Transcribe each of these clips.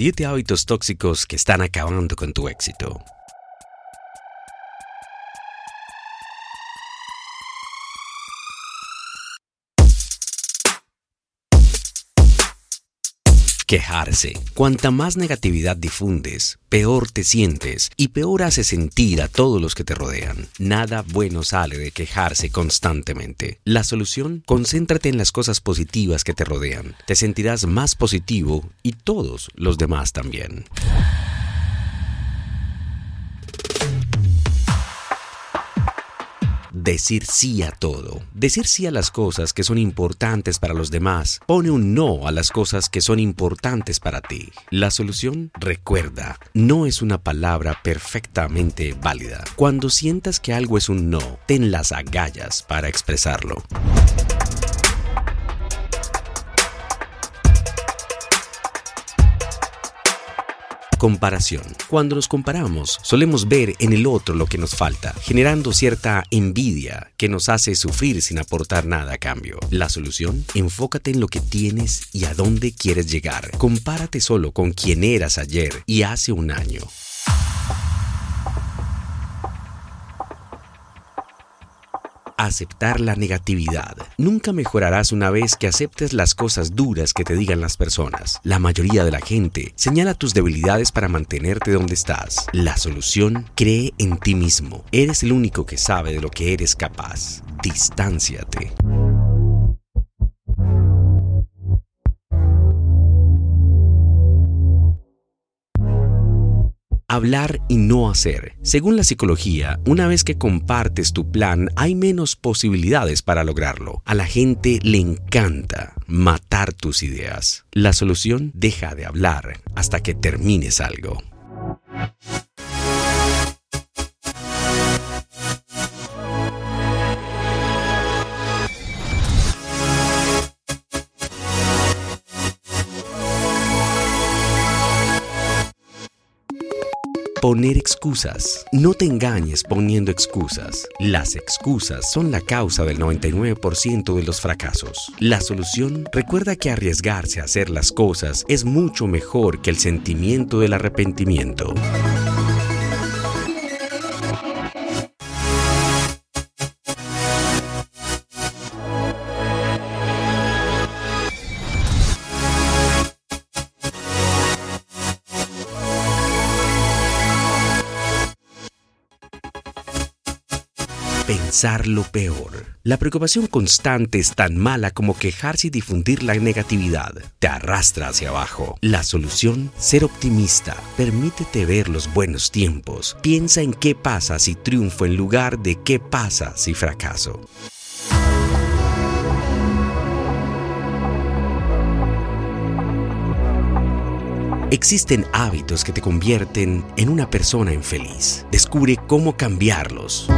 Siete hábitos tóxicos que están acabando con tu éxito. Quejarse. Cuanta más negatividad difundes, peor te sientes y peor hace sentir a todos los que te rodean. Nada bueno sale de quejarse constantemente. La solución, concéntrate en las cosas positivas que te rodean. Te sentirás más positivo y todos los demás también. Decir sí a todo. Decir sí a las cosas que son importantes para los demás. Pone un no a las cosas que son importantes para ti. La solución, recuerda, no es una palabra perfectamente válida. Cuando sientas que algo es un no, ten las agallas para expresarlo. Comparación. Cuando nos comparamos, solemos ver en el otro lo que nos falta, generando cierta envidia que nos hace sufrir sin aportar nada a cambio. La solución, enfócate en lo que tienes y a dónde quieres llegar. Compárate solo con quien eras ayer y hace un año. Aceptar la negatividad. Nunca mejorarás una vez que aceptes las cosas duras que te digan las personas. La mayoría de la gente señala tus debilidades para mantenerte donde estás. La solución, cree en ti mismo. Eres el único que sabe de lo que eres capaz. Distánciate. Hablar y no hacer. Según la psicología, una vez que compartes tu plan, hay menos posibilidades para lograrlo. A la gente le encanta matar tus ideas. La solución, deja de hablar hasta que termines algo. Poner excusas. No te engañes poniendo excusas. Las excusas son la causa del 99% de los fracasos. La solución, recuerda que arriesgarse a hacer las cosas es mucho mejor que el sentimiento del arrepentimiento. pensar lo peor. La preocupación constante es tan mala como quejarse y difundir la negatividad. Te arrastra hacia abajo. La solución, ser optimista. Permítete ver los buenos tiempos. Piensa en qué pasa si triunfo en lugar de qué pasa si fracaso. Existen hábitos que te convierten en una persona infeliz. Descubre cómo cambiarlos.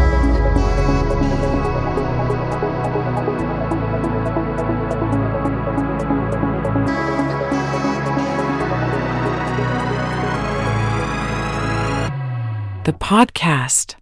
Podcast.